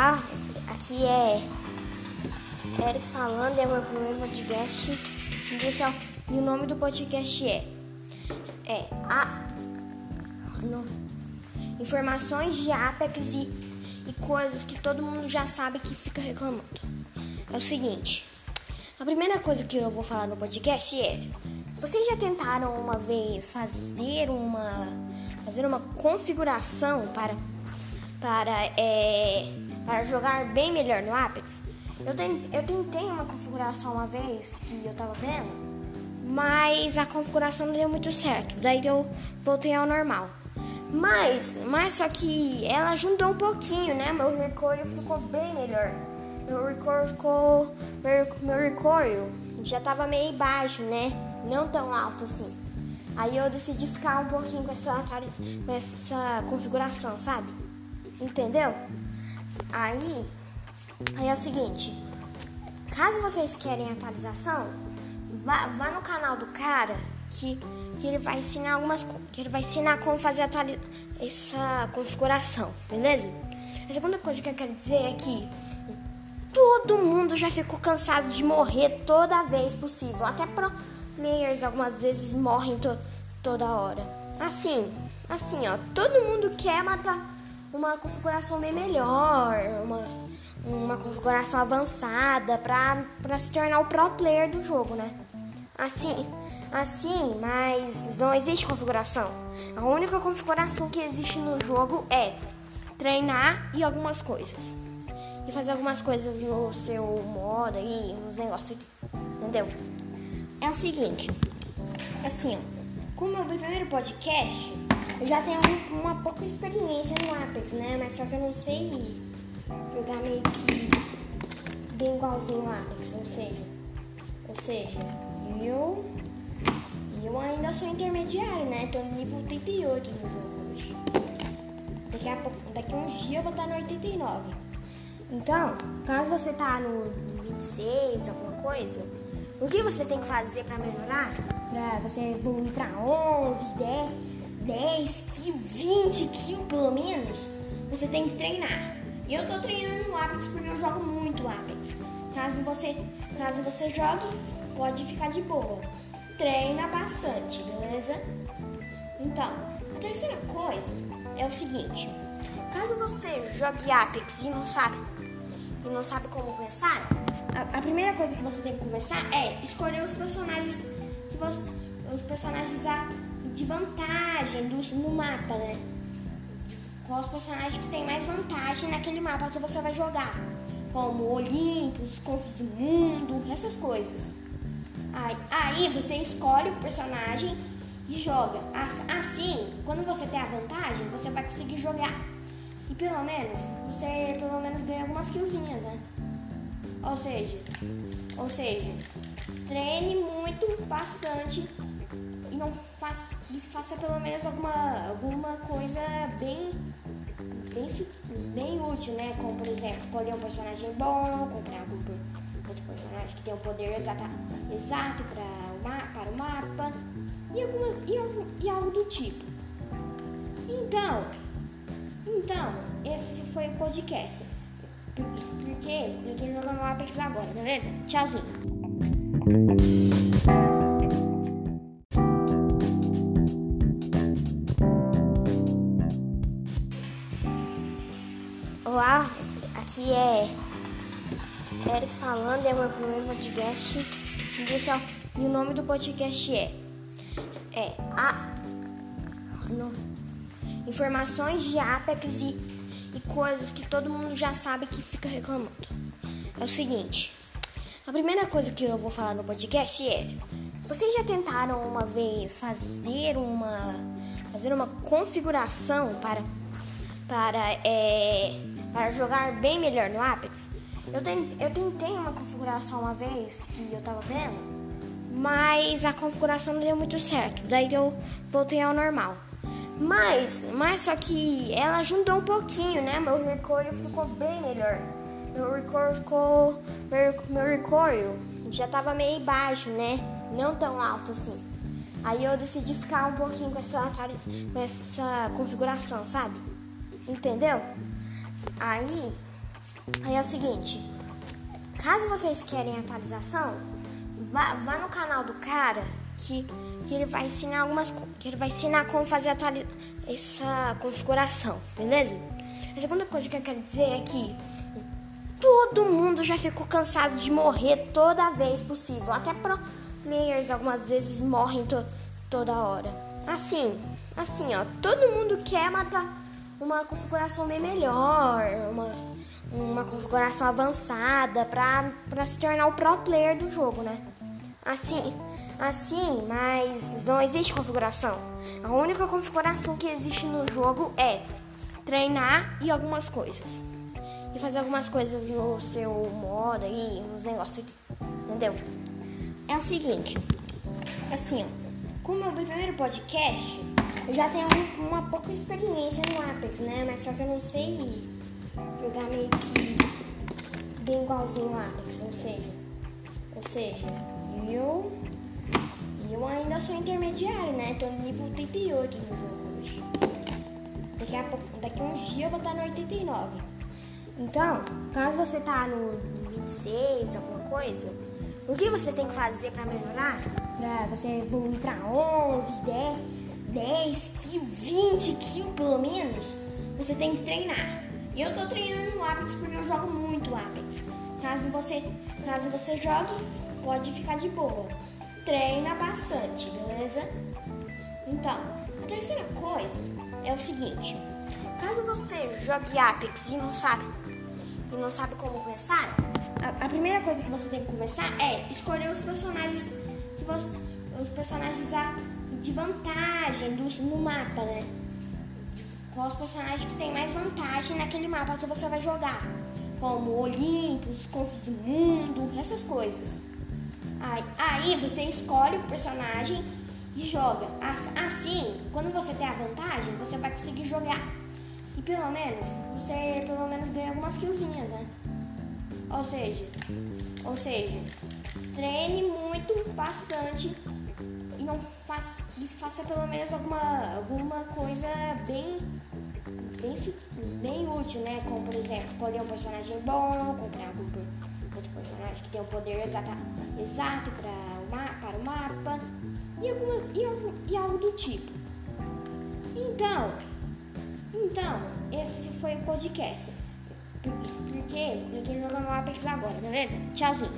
Olá, aqui é Eric falando, é o meu primeiro podcast. E o nome do podcast é, é a, no, Informações de Apex e, e coisas que todo mundo já sabe que fica reclamando. É o seguinte, a primeira coisa que eu vou falar no podcast é vocês já tentaram uma vez fazer uma fazer uma configuração para para é, para jogar bem melhor no Apex. Eu, eu tentei uma configuração uma vez que eu tava vendo, mas a configuração não deu muito certo. Daí eu voltei ao normal. Mas, mas só que ela ajudou um pouquinho, né? Meu recoil ficou bem melhor. Meu recoil ficou. Meu, meu recoil já tava meio baixo, né? Não tão alto assim. Aí eu decidi ficar um pouquinho com essa, com essa configuração, sabe? Entendeu? Aí, aí é o seguinte, caso vocês querem atualização, vá, vá no canal do cara que, que ele vai ensinar algumas que ele vai ensinar como fazer essa configuração, beleza? A segunda coisa que eu quero dizer é que todo mundo já ficou cansado de morrer toda vez possível. Até pro players algumas vezes morrem to toda hora. Assim, assim, ó, todo mundo quer matar uma configuração bem melhor, uma, uma configuração avançada para se tornar o pro player do jogo, né? Assim, assim, mas não existe configuração. A única configuração que existe no jogo é treinar e algumas coisas. E fazer algumas coisas no seu modo aí, nos negócios aqui. Entendeu? É o seguinte, assim, como é o primeiro podcast, eu já tenho uma pouca experiência no Apex, né? Mas só que eu não sei jogar meio que bem igualzinho no Apex, ou seja, ou seja, eu eu ainda sou intermediário, né? Tô no nível 88 no jogo hoje. Daqui a pouco, daqui uns dias eu vou estar no 89. Então, caso você tá no, no 26, alguma coisa, o que você tem que fazer para melhorar? Pra você evoluir pra 11, 10 10 quilos, 20 quilos pelo menos, você tem que treinar. E eu tô treinando no Apex porque eu jogo muito Apex. Caso você, caso você jogue, pode ficar de boa. Treina bastante, beleza? Então, a terceira coisa é o seguinte: caso você jogue Apex e não sabe e não sabe como começar, a, a primeira coisa que você tem que começar é escolher os personagens que você, os personagens de vantagem do, no mapa, né? Qual os personagens que tem mais vantagem naquele mapa que você vai jogar. Como Olympus, Confis do Mundo, essas coisas. Aí, aí você escolhe o personagem e joga. Assim, quando você tem a vantagem, você vai conseguir jogar. E pelo menos, você pelo menos ganha algumas killzinhas, né? Ou seja, ou seja, treine muito, bastante faça pelo menos alguma, alguma coisa bem, bem, bem útil, né? Como, por exemplo, escolher um personagem bom, comprar algum outro personagem que tem um poder exata, exato para o, ma para o mapa e, alguma, e, algum, e algo do tipo. Então, então, esse foi o podcast. Porque eu tô jogando Apex agora, beleza? Tchauzinho. Aqui é Eric falando, é o meu primeiro podcast. E o nome do podcast é, é a, Informações de Apex e, e coisas que todo mundo já sabe que fica reclamando. É o seguinte, a primeira coisa que eu vou falar no podcast é vocês já tentaram uma vez fazer uma fazer uma configuração para para é, para jogar bem melhor no Apex. Eu tentei, uma configuração uma vez que eu tava vendo, mas a configuração não deu muito certo. Daí eu voltei ao normal. Mas, mas só que ela ajudou um pouquinho, né? Meu recoil ficou bem melhor. Meu recoil ficou. Meu, meu recoil já tava meio baixo, né? Não tão alto assim. Aí eu decidi ficar um pouquinho com essa, com essa configuração, sabe? Entendeu? Aí, Aí é o seguinte, caso vocês querem atualização, vá, vá no canal do cara que, que ele vai ensinar algumas que ele vai ensinar como fazer essa configuração, beleza? A segunda coisa que eu quero dizer é que todo mundo já ficou cansado de morrer toda vez possível. Até pro players algumas vezes morrem to toda hora. Assim, assim, ó, todo mundo quer matar uma configuração bem melhor, uma, uma configuração avançada pra se tornar o pro player do jogo, né? Assim, assim, mas não existe configuração. A única configuração que existe no jogo é treinar e algumas coisas. E fazer algumas coisas no seu modo aí, nos negócios aqui. Entendeu? É o seguinte, assim, como é o primeiro podcast, eu já tenho uma pouca experiência no Apex, né? Mas só que eu não sei jogar meio que bem igualzinho no Apex, ou seja, ou seja, eu eu ainda sou intermediário, né? Tô no nível 88 no jogo hoje. Daqui a, pouco, daqui a uns dias eu vou estar no 89. Então, caso você tá no, no 26, alguma coisa, o que você tem que fazer para melhorar? Pra você evoluir pra 11, 10, 10 quilos, 20 quilos pelo menos, você tem que treinar. E eu tô treinando no Apex porque eu jogo muito Apex. Caso você, caso você jogue, pode ficar de boa treina bastante, beleza? Então, a terceira coisa é o seguinte: caso você jogue Apex e não sabe e não sabe como começar, a, a primeira coisa que você tem que começar é escolher os personagens que você, os personagens de vantagem no mapa, né? Qual os personagens que tem mais vantagem naquele mapa que você vai jogar, como Olympus, Confis do Mundo, essas coisas. Aí, aí você escolhe o personagem e joga. Assim, quando você tem a vantagem, você vai conseguir jogar. E pelo menos, você pelo menos ganha algumas killzinhas, né? Ou seja, ou seja, treine muito, bastante e faça pelo menos alguma, alguma coisa bem, bem, bem útil, né? Como por exemplo, escolher um personagem bom, comprar algum outro personagem que tem um poder exata, exato para o, para o mapa e, alguma, e, algum, e algo do tipo. Então, então, esse foi o podcast. Porque eu tô jogando Apex agora, beleza? Tchauzinho.